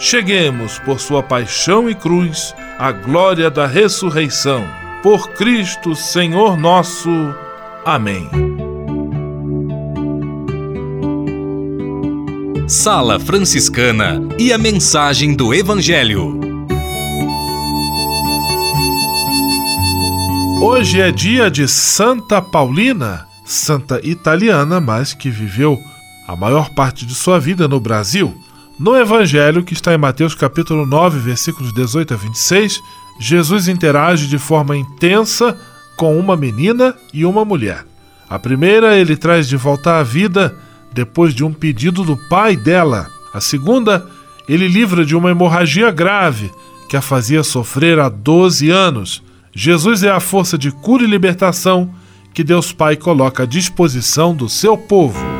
cheguemos, por sua paixão e cruz, à glória da ressurreição. Por Cristo, Senhor nosso. Amém. Sala Franciscana e a mensagem do Evangelho. Hoje é dia de Santa Paulina, santa italiana, mas que viveu a maior parte de sua vida no Brasil. No Evangelho, que está em Mateus capítulo 9, versículos 18 a 26, Jesus interage de forma intensa com uma menina e uma mulher. A primeira ele traz de volta à vida depois de um pedido do pai dela. A segunda, ele livra de uma hemorragia grave que a fazia sofrer há 12 anos Jesus é a força de cura e libertação que Deus Pai coloca à disposição do seu povo.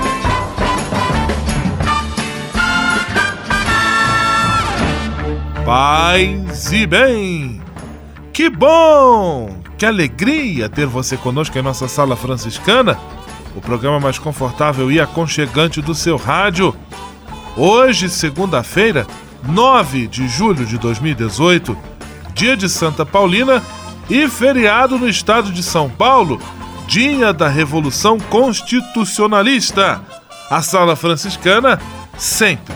Paz e bem! Que bom! Que alegria ter você conosco em nossa Sala Franciscana, o programa mais confortável e aconchegante do seu rádio. Hoje, segunda-feira, 9 de julho de 2018, dia de Santa Paulina e feriado no estado de São Paulo, dia da Revolução Constitucionalista. A Sala Franciscana sempre,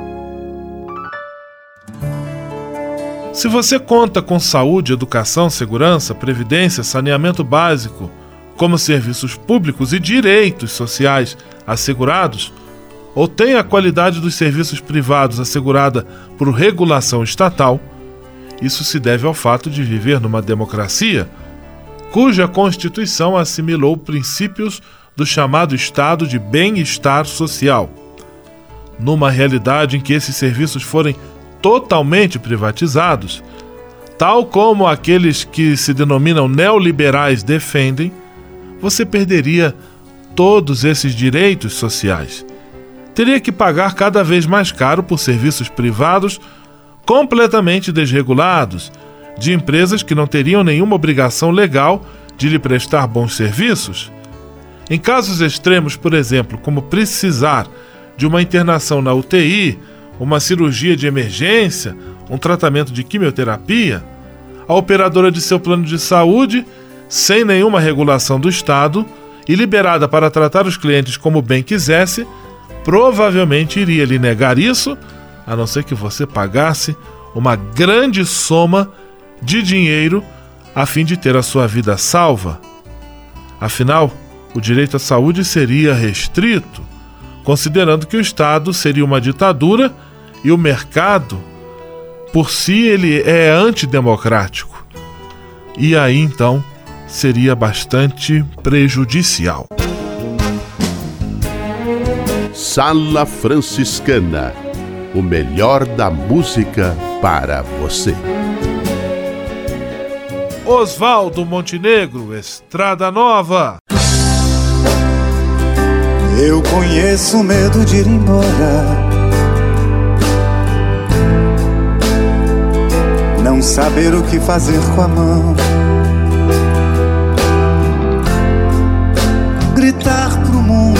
Se você conta com saúde, educação, segurança, previdência, saneamento básico, como serviços públicos e direitos sociais assegurados, ou tem a qualidade dos serviços privados assegurada por regulação estatal, isso se deve ao fato de viver numa democracia cuja Constituição assimilou princípios do chamado estado de bem-estar social. Numa realidade em que esses serviços forem totalmente privatizados, tal como aqueles que se denominam neoliberais defendem, você perderia todos esses direitos sociais. Teria que pagar cada vez mais caro por serviços privados completamente desregulados de empresas que não teriam nenhuma obrigação legal de lhe prestar bons serviços? Em casos extremos, por exemplo, como precisar de uma internação na UTI, uma cirurgia de emergência, um tratamento de quimioterapia, a operadora de seu plano de saúde, sem nenhuma regulação do Estado e liberada para tratar os clientes como bem quisesse, provavelmente iria lhe negar isso, a não ser que você pagasse uma grande soma de dinheiro a fim de ter a sua vida salva. Afinal, o direito à saúde seria restrito, considerando que o Estado seria uma ditadura e o mercado, por si, ele é antidemocrático. E aí então seria bastante prejudicial. Sala Franciscana o melhor da música para você. Oswaldo Montenegro, Estrada Nova. Eu conheço o medo de ir embora. Saber o que fazer com a mão. Gritar pro mundo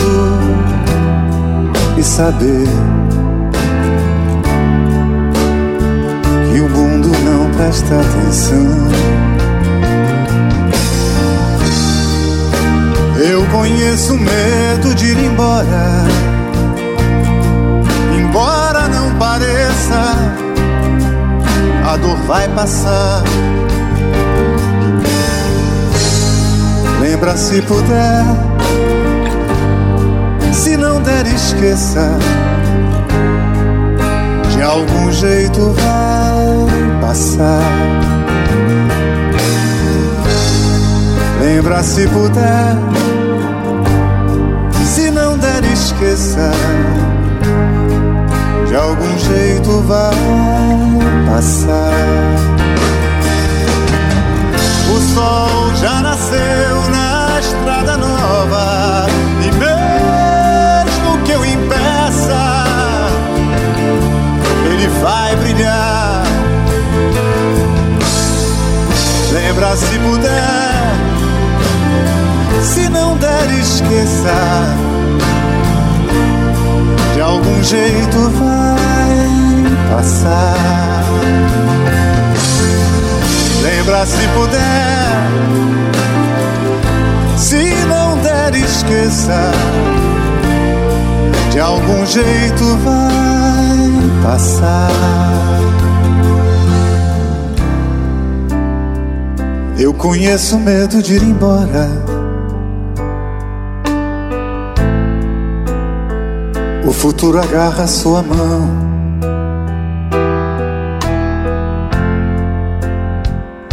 e saber que o mundo não presta atenção. Eu conheço o medo de ir embora a dor vai passar. Lembra se puder, se não der, esqueça. De algum jeito vai passar. Lembra se puder, se não der, esqueça. De algum jeito vai jeito vai passar. Eu conheço o medo de ir embora. O futuro agarra sua mão.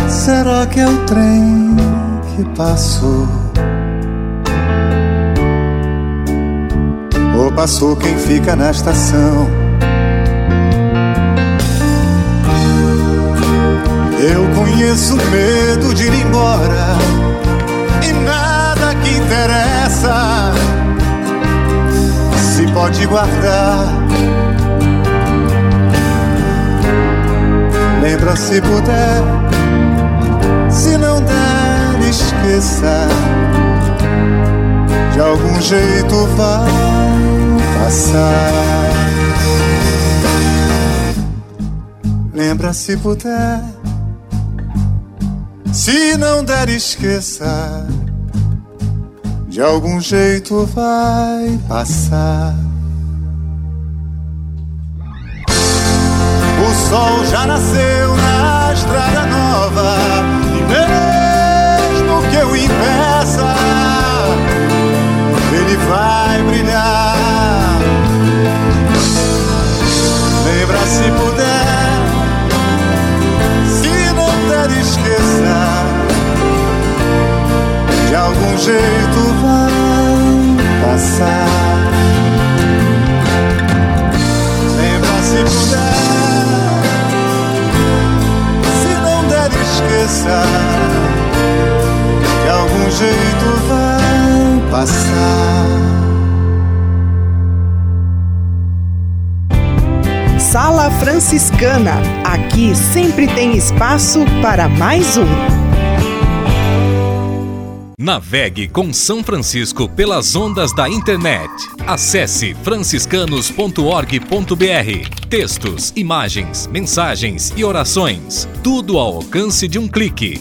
Será que é o trem que passou? Passou quem fica na estação? Eu conheço medo de ir embora e nada que interessa se pode guardar. Lembra se puder se não der, esqueça. De algum jeito vai passar. Lembra se puder. Se não der, esqueça. De algum jeito vai passar. O sol já nasceu na estrada nova mesmo que eu impeça, ele vai brilhar. Se puder, se não der, esqueça. De algum jeito vai passar. Lembra se puder, se não der, esqueça jeito vai passar. Sala Franciscana. Aqui sempre tem espaço para mais um. Navegue com São Francisco pelas ondas da internet. Acesse franciscanos.org.br. Textos, imagens, mensagens e orações. Tudo ao alcance de um clique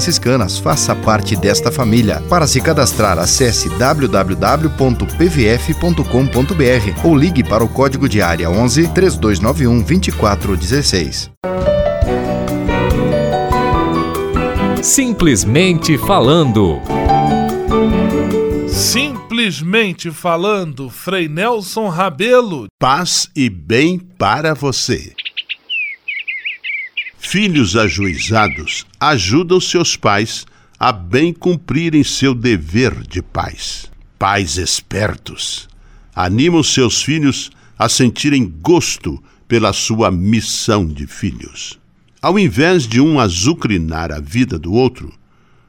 franciscanas. Faça parte desta família. Para se cadastrar, acesse www.pvf.com.br ou ligue para o código de área 11 3291 2416. Simplesmente falando. Simplesmente falando, Frei Nelson Rabelo. Paz e bem para você. Filhos ajuizados ajudam seus pais a bem cumprirem seu dever de pais. Pais espertos animam seus filhos a sentirem gosto pela sua missão de filhos. Ao invés de um azucrinar a vida do outro,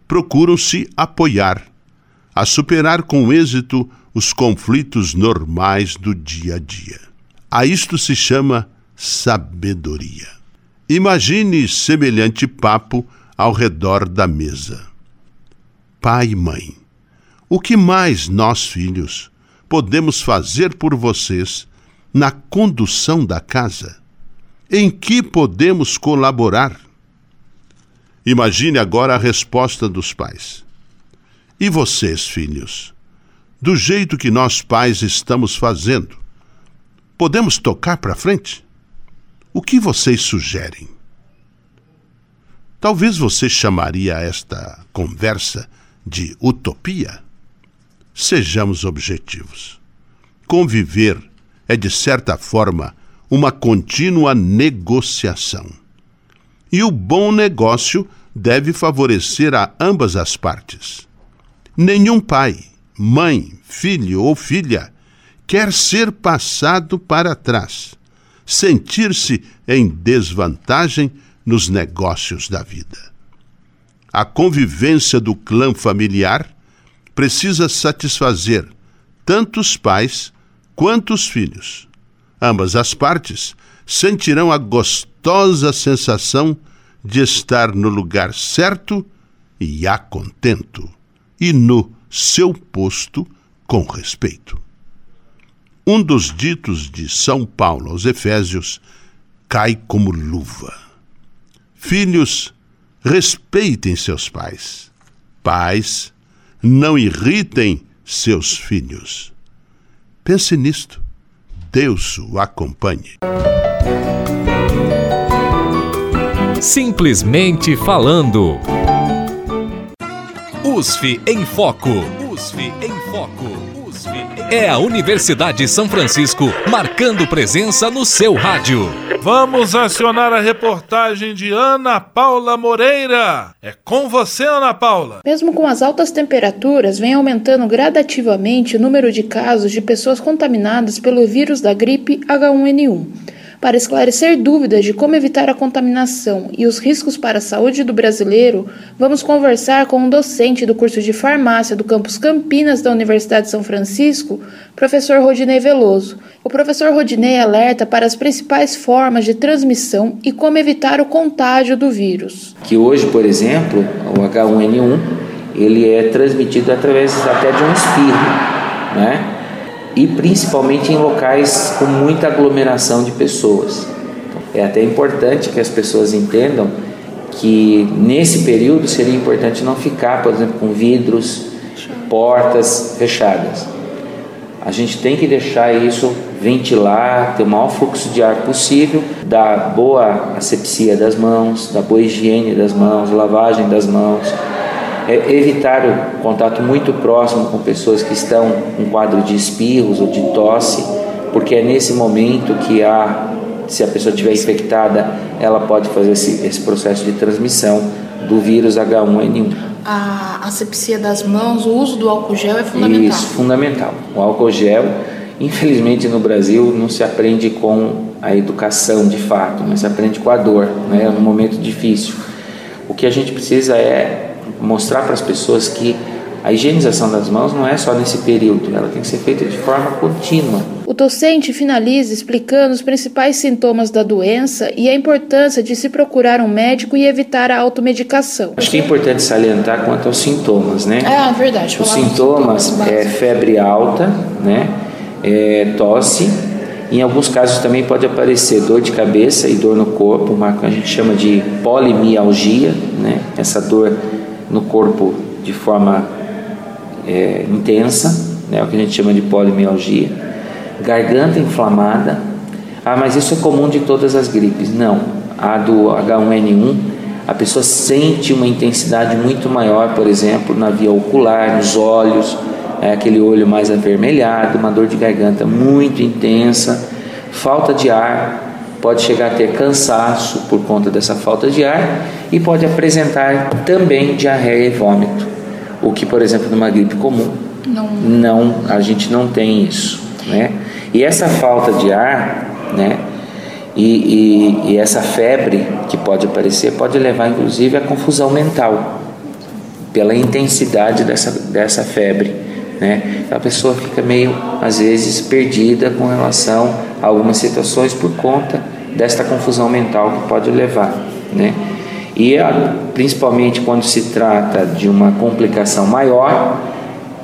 procuram se apoiar, a superar com êxito os conflitos normais do dia a dia. A isto se chama sabedoria. Imagine semelhante papo ao redor da mesa. Pai e mãe, o que mais nós, filhos, podemos fazer por vocês na condução da casa? Em que podemos colaborar? Imagine agora a resposta dos pais. E vocês, filhos? Do jeito que nós pais estamos fazendo, podemos tocar para frente? O que vocês sugerem? Talvez você chamaria esta conversa de utopia? Sejamos objetivos. Conviver é, de certa forma, uma contínua negociação. E o bom negócio deve favorecer a ambas as partes. Nenhum pai, mãe, filho ou filha quer ser passado para trás, sentir-se em desvantagem nos negócios da vida. A convivência do clã familiar precisa satisfazer tanto os pais quanto os filhos. Ambas as partes sentirão a gostosa sensação de estar no lugar certo e a contento, e no seu posto com respeito. Um dos ditos de São Paulo aos Efésios cai como luva. Filhos, respeitem seus pais. Pais, não irritem seus filhos. Pense nisto. Deus o acompanhe. Simplesmente falando. USF em Foco. USF em Foco. É a Universidade de São Francisco marcando presença no seu rádio. Vamos acionar a reportagem de Ana Paula Moreira. É com você, Ana Paula. Mesmo com as altas temperaturas, vem aumentando gradativamente o número de casos de pessoas contaminadas pelo vírus da gripe H1N1. Para esclarecer dúvidas de como evitar a contaminação e os riscos para a saúde do brasileiro, vamos conversar com um docente do curso de farmácia do campus Campinas da Universidade de São Francisco, professor Rodinei Veloso. O professor Rodinei alerta para as principais formas de transmissão e como evitar o contágio do vírus. Que hoje, por exemplo, o H1N1, ele é transmitido através até de um espirro, né? E principalmente em locais com muita aglomeração de pessoas. É até importante que as pessoas entendam que nesse período seria importante não ficar, por exemplo, com vidros, portas fechadas. A gente tem que deixar isso ventilar, ter o maior fluxo de ar possível, dar boa asepsia das mãos, da boa higiene das mãos, lavagem das mãos, é evitar o contato muito próximo com pessoas que estão com quadro de espirros ou de tosse, porque é nesse momento que há, se a pessoa estiver infectada, ela pode fazer esse, esse processo de transmissão do vírus H1N1. A asepsia das mãos, o uso do álcool gel é fundamental. Isso, fundamental. O álcool gel, infelizmente no Brasil, não se aprende com a educação de fato, mas se aprende com a dor, né, no momento difícil. O que a gente precisa é mostrar para as pessoas que a higienização das mãos não é só nesse período, ela tem que ser feita de forma contínua. O docente finaliza explicando os principais sintomas da doença e a importância de se procurar um médico e evitar a automedicação. Acho que é importante salientar quanto aos sintomas, né? Ah, verdade. Os sintomas, sintomas é febre alta, né? É, tosse. Em alguns casos também pode aparecer dor de cabeça e dor no corpo, uma que a gente chama de polimialgia, né? Essa dor no corpo de forma é, intensa, né, o que a gente chama de polimialgia, garganta inflamada. Ah, mas isso é comum de todas as gripes. Não. A do H1N1, a pessoa sente uma intensidade muito maior, por exemplo, na via ocular, nos olhos, é aquele olho mais avermelhado, uma dor de garganta muito intensa, falta de ar, pode chegar a ter cansaço por conta dessa falta de ar e pode apresentar também diarreia e vômito, o que, por exemplo, numa gripe comum, não, não a gente não tem isso, né? E essa falta de ar, né? E, e, e essa febre que pode aparecer pode levar, inclusive, à confusão mental pela intensidade dessa, dessa febre. Né? A pessoa fica meio, às vezes, perdida com relação a algumas situações por conta desta confusão mental que pode levar. Né? E principalmente quando se trata de uma complicação maior,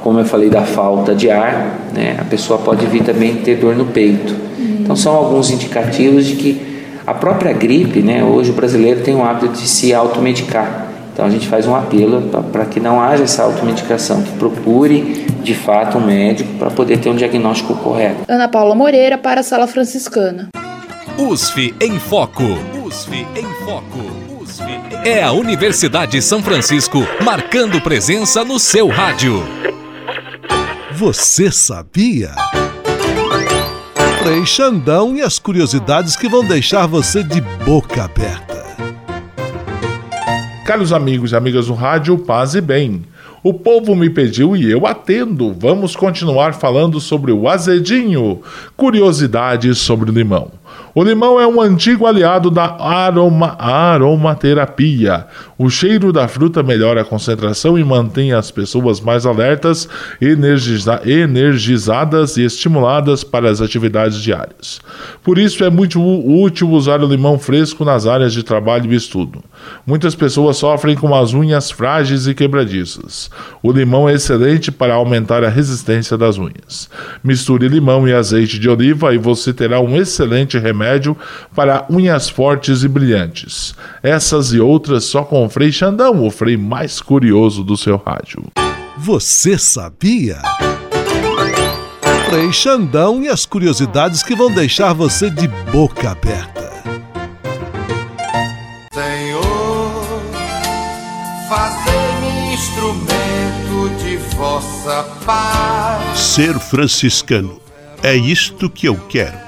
como eu falei da falta de ar, né? a pessoa pode vir também ter dor no peito. Então são alguns indicativos de que a própria gripe, né? hoje o brasileiro tem o hábito de se automedicar. Então a gente faz um apelo para que não haja essa automedicação, que procure de fato um médico para poder ter um diagnóstico correto. Ana Paula Moreira para a Sala Franciscana. USF em Foco. USF em Foco. USF em... É a Universidade de São Francisco marcando presença no seu rádio. Você sabia? Frei Xandão e as curiosidades que vão deixar você de boca aberta. Caros amigos e amigas do rádio, paz e bem. O povo me pediu e eu atendo. Vamos continuar falando sobre o azedinho. Curiosidades sobre o limão. O limão é um antigo aliado da aroma, aromaterapia. O cheiro da fruta melhora a concentração e mantém as pessoas mais alertas, energiza, energizadas e estimuladas para as atividades diárias. Por isso é muito útil usar o limão fresco nas áreas de trabalho e estudo. Muitas pessoas sofrem com as unhas frágeis e quebradiças. O limão é excelente para aumentar a resistência das unhas. Misture limão e azeite de oliva e você terá um excelente remédio para unhas fortes e brilhantes. Essas e outras só com o Frei Xandão, o Frei mais curioso do seu rádio. Você sabia? Frei Xandão e as curiosidades que vão deixar você de boca aberta. Senhor, fazei-me instrumento de vossa paz. Ser franciscano é isto que eu quero.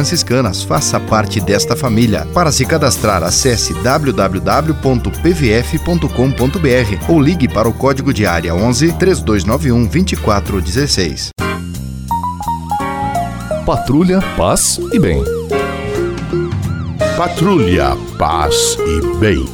franciscanas. Faça parte desta família. Para se cadastrar, acesse www.pvf.com.br ou ligue para o código de área 11 3291 2416. Patrulha, paz e bem. Patrulha, paz e bem.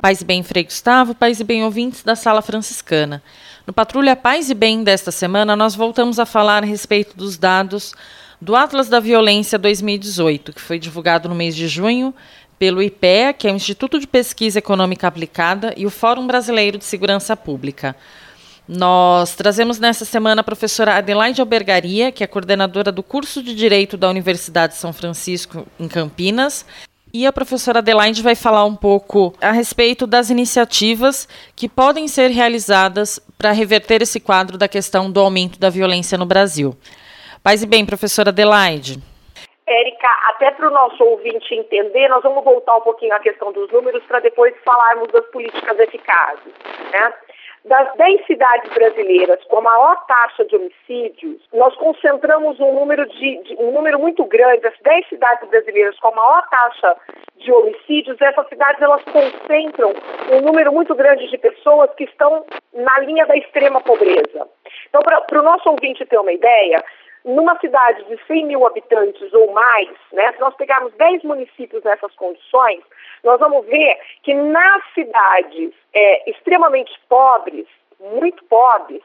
Paz e bem, Frei Gustavo, paz e bem, ouvintes da Sala Franciscana. No Patrulha Paz e Bem desta semana, nós voltamos a falar a respeito dos dados do Atlas da Violência 2018, que foi divulgado no mês de junho pelo IPEA, que é o Instituto de Pesquisa Econômica Aplicada, e o Fórum Brasileiro de Segurança Pública. Nós trazemos nessa semana a professora Adelaide Albergaria, que é coordenadora do curso de Direito da Universidade de São Francisco, em Campinas, e a professora Adelaide vai falar um pouco a respeito das iniciativas que podem ser realizadas para reverter esse quadro da questão do aumento da violência no Brasil. Paz e bem, professora Adelaide. Érica, até para o nosso ouvinte entender, nós vamos voltar um pouquinho à questão dos números para depois falarmos das políticas eficazes. Né? Das 10 cidades brasileiras com a maior taxa de homicídios, nós concentramos um número, de, de, um número muito grande, as 10 cidades brasileiras com a maior taxa de homicídios, essas cidades elas concentram um número muito grande de pessoas que estão na linha da extrema pobreza. Então, para o nosso ouvinte ter uma ideia, numa cidade de 100 mil habitantes ou mais, né, se nós pegarmos 10 municípios nessas condições, nós vamos ver que nas cidades é, extremamente pobres, muito pobres,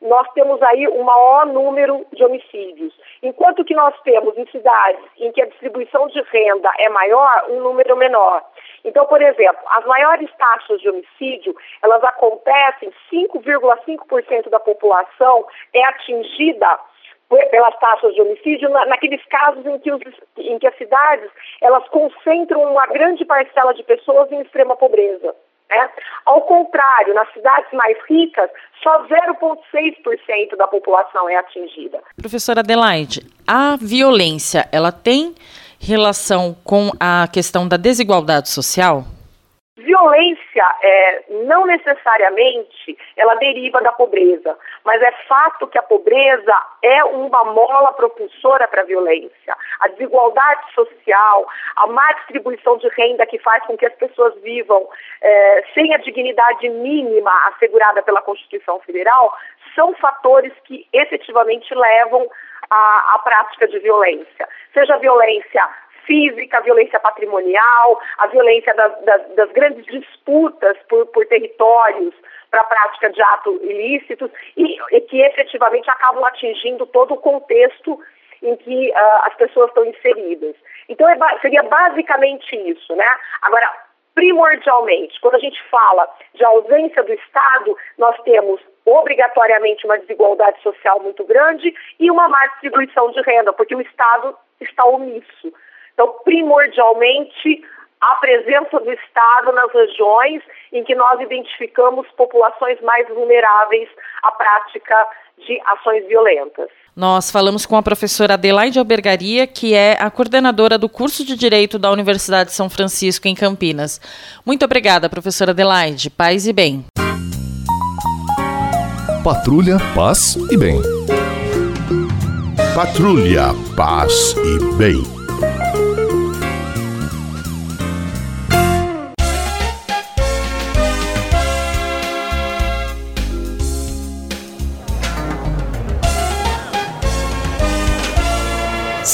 nós temos aí um maior número de homicídios. Enquanto que nós temos em cidades em que a distribuição de renda é maior, um número menor. Então, por exemplo, as maiores taxas de homicídio, elas acontecem, 5,5% da população é atingida pelas taxas de homicídio naqueles casos em que, os, em que as cidades elas concentram uma grande parcela de pessoas em extrema pobreza. Né? Ao contrário, nas cidades mais ricas, só 0,6% da população é atingida. Professora Adelaide, a violência ela tem relação com a questão da desigualdade social? Violência é, não necessariamente ela deriva da pobreza, mas é fato que a pobreza é uma mola propulsora para a violência. A desigualdade social, a má distribuição de renda que faz com que as pessoas vivam é, sem a dignidade mínima assegurada pela Constituição Federal, são fatores que efetivamente levam à, à prática de violência. Seja violência física, a violência patrimonial, a violência das, das, das grandes disputas por, por territórios para a prática de atos ilícitos e, e, que efetivamente acabam atingindo todo o contexto em que uh, as pessoas estão inseridas. Então é, seria basicamente isso, né? Agora, primordialmente, quando a gente fala de ausência do Estado, nós temos obrigatoriamente uma desigualdade social muito grande e uma má distribuição de renda, porque o Estado está omisso. Então, primordialmente, a presença do Estado nas regiões em que nós identificamos populações mais vulneráveis à prática de ações violentas. Nós falamos com a professora Adelaide Albergaria, que é a coordenadora do curso de Direito da Universidade de São Francisco, em Campinas. Muito obrigada, professora Adelaide. Paz e bem. Patrulha, paz e bem. Patrulha, paz e bem.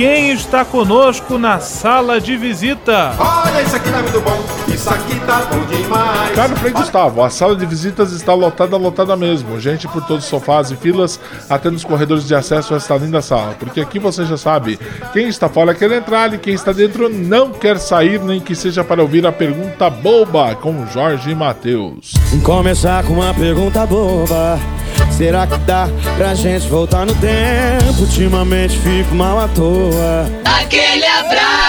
quem está conosco na sala de visita? Olha, isso aqui tá muito bom, isso aqui tá bom demais. Caro Frei Gustavo, a sala de visitas está lotada, lotada mesmo. Gente por todos os sofás e filas, até nos corredores de acesso a esta linda sala. Porque aqui você já sabe, quem está fora quer entrar e quem está dentro não quer sair, nem que seja para ouvir a pergunta boba com Jorge Matheus. Começar com uma pergunta boba. Será que dá pra gente voltar no tempo? Ultimamente fico mal à toa. Aquele abraço!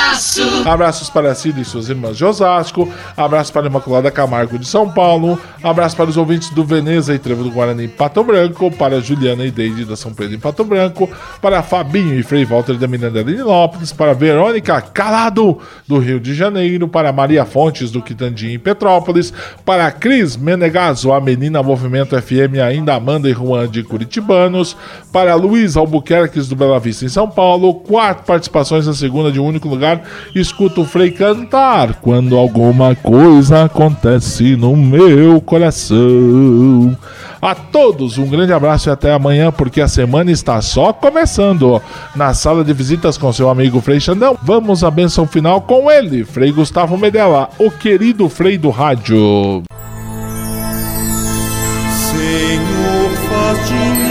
Abraços para Cida e suas irmãs de Osasco. Abraço para Imaculada Camargo de São Paulo. Abraço para os ouvintes do Veneza e Trevo do Guarani em Pato Branco. Para Juliana e Deide da São Pedro em Pato Branco. Para Fabinho e Frei Walter da Miranda de Lopes. Para Verônica Calado do Rio de Janeiro. Para Maria Fontes do Quitandinho em Petrópolis. Para Cris Menegaso, a menina Movimento FM ainda Amanda e Juan de Curitibanos. Para Luiz Albuquerques do Bela Vista em São Paulo. Quatro participações na segunda de um único lugar. Escuta o Frei cantar quando alguma coisa acontece no meu coração. A todos um grande abraço e até amanhã, porque a semana está só começando. Na sala de visitas com seu amigo Frei Xandão, vamos à benção final com ele, Frei Gustavo Medella, o querido Frei do Rádio. Senhor, faz de mim